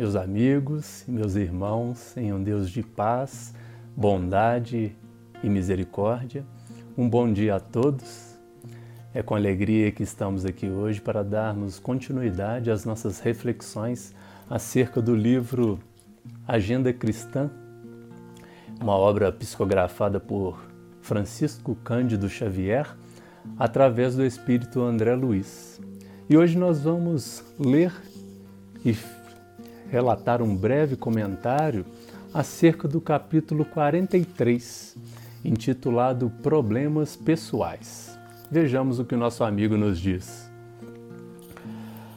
meus amigos e meus irmãos, em um Deus de paz, bondade e misericórdia. Um bom dia a todos. É com alegria que estamos aqui hoje para darmos continuidade às nossas reflexões acerca do livro Agenda Cristã, uma obra psicografada por Francisco Cândido Xavier, através do espírito André Luiz. E hoje nós vamos ler e relatar um breve comentário acerca do capítulo 43, intitulado Problemas Pessoais. Vejamos o que o nosso amigo nos diz.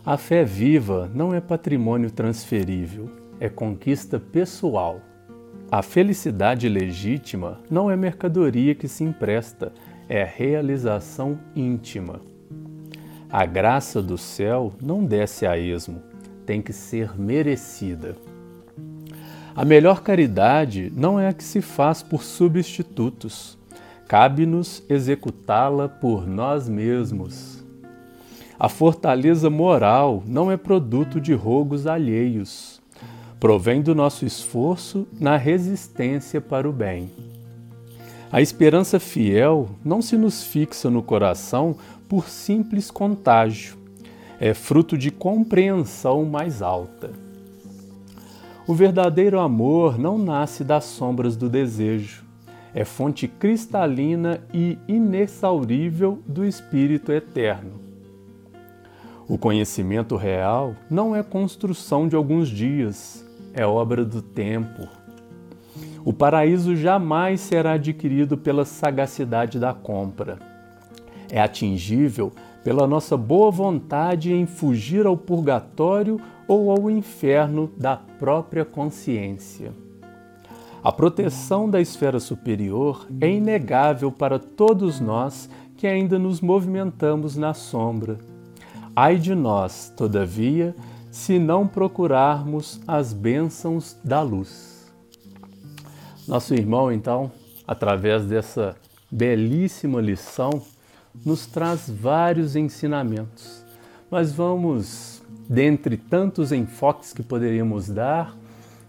A fé viva não é patrimônio transferível, é conquista pessoal. A felicidade legítima não é mercadoria que se empresta, é realização íntima. A graça do céu não desce a esmo, tem que ser merecida. A melhor caridade não é a que se faz por substitutos. Cabe-nos executá-la por nós mesmos. A fortaleza moral não é produto de rogos alheios. Provém do nosso esforço na resistência para o bem. A esperança fiel não se nos fixa no coração por simples contágio é fruto de compreensão mais alta. O verdadeiro amor não nasce das sombras do desejo, é fonte cristalina e inexaurível do Espírito Eterno. O conhecimento real não é construção de alguns dias, é obra do tempo. O paraíso jamais será adquirido pela sagacidade da compra. É atingível pela nossa boa vontade em fugir ao purgatório ou ao inferno da própria consciência. A proteção da esfera superior é inegável para todos nós que ainda nos movimentamos na sombra. Ai de nós, todavia, se não procurarmos as bênçãos da luz. Nosso irmão, então, através dessa belíssima lição, nos traz vários ensinamentos. Mas vamos, dentre tantos enfoques que poderíamos dar,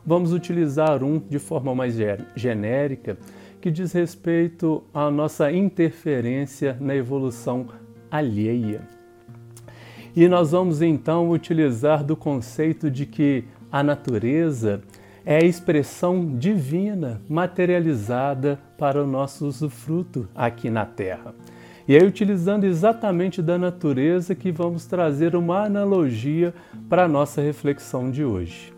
vamos utilizar um de forma mais genérica que diz respeito à nossa interferência na evolução alheia. E nós vamos então utilizar do conceito de que a natureza é a expressão divina materializada para o nosso usufruto aqui na Terra. E aí, utilizando exatamente da natureza, que vamos trazer uma analogia para a nossa reflexão de hoje.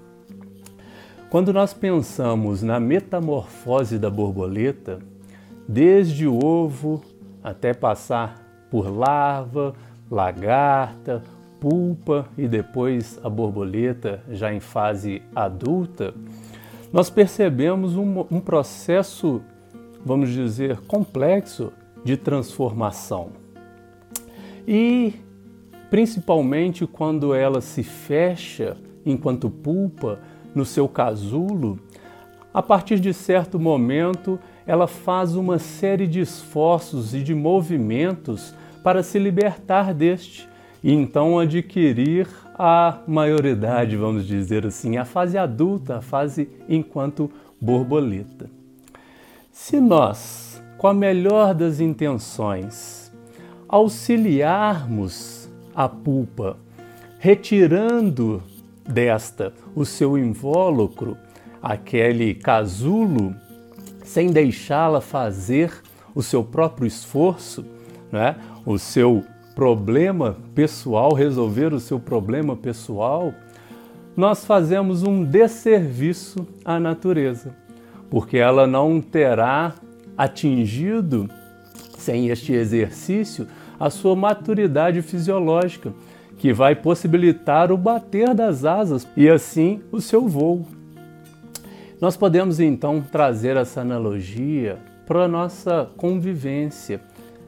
Quando nós pensamos na metamorfose da borboleta, desde o ovo até passar por larva, lagarta, pulpa e depois a borboleta já em fase adulta, nós percebemos um, um processo, vamos dizer, complexo de transformação. E principalmente quando ela se fecha enquanto pulpa no seu casulo, a partir de certo momento ela faz uma série de esforços e de movimentos para se libertar deste e então adquirir a maioridade, vamos dizer assim, a fase adulta, a fase enquanto borboleta. Se nós com a melhor das intenções, auxiliarmos a pulpa, retirando desta o seu invólucro, aquele casulo, sem deixá-la fazer o seu próprio esforço, né? o seu problema pessoal, resolver o seu problema pessoal, nós fazemos um desserviço à natureza, porque ela não terá atingido, sem este exercício, a sua maturidade fisiológica, que vai possibilitar o bater das asas e assim o seu voo. Nós podemos então trazer essa analogia para a nossa convivência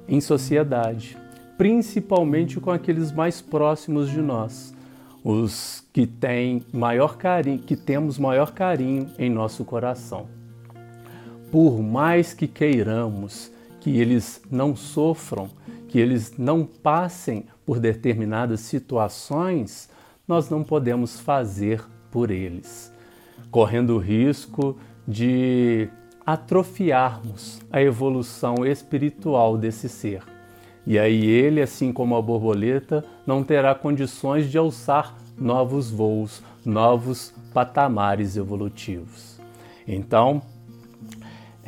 em sociedade, principalmente com aqueles mais próximos de nós, os que têm maior carinho, que temos maior carinho em nosso coração por mais que queiramos que eles não sofram, que eles não passem por determinadas situações, nós não podemos fazer por eles, correndo o risco de atrofiarmos a evolução espiritual desse ser. E aí ele, assim como a borboleta, não terá condições de alçar novos voos, novos patamares evolutivos. Então,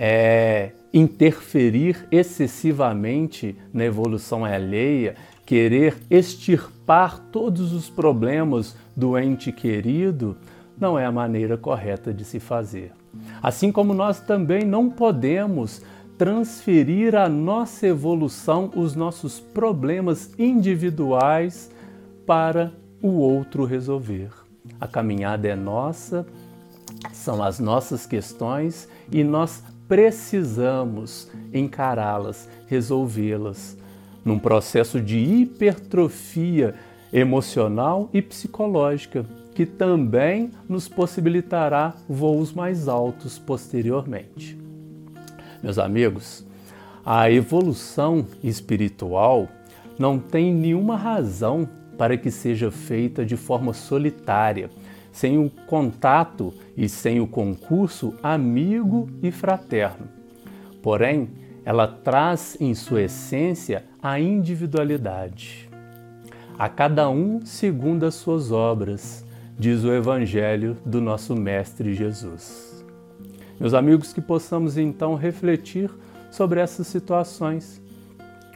é, interferir excessivamente na evolução alheia, querer extirpar todos os problemas do ente querido, não é a maneira correta de se fazer. Assim como nós também não podemos transferir a nossa evolução, os nossos problemas individuais para o outro resolver. A caminhada é nossa, são as nossas questões e nós precisamos encará-las, resolvê-las, num processo de hipertrofia emocional e psicológica, que também nos possibilitará voos mais altos posteriormente. Meus amigos, a evolução espiritual não tem nenhuma razão para que seja feita de forma solitária, sem o contato e sem o concurso amigo e fraterno. Porém, ela traz em sua essência a individualidade. A cada um segundo as suas obras, diz o Evangelho do nosso Mestre Jesus. Meus amigos, que possamos então refletir sobre essas situações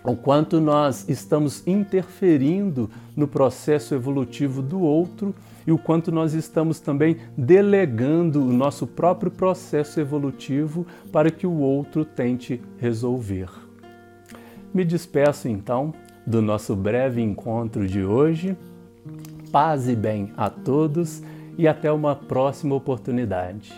o quanto nós estamos interferindo no processo evolutivo do outro e o quanto nós estamos também delegando o nosso próprio processo evolutivo para que o outro tente resolver. Me despeço então do nosso breve encontro de hoje. Paz e bem a todos e até uma próxima oportunidade.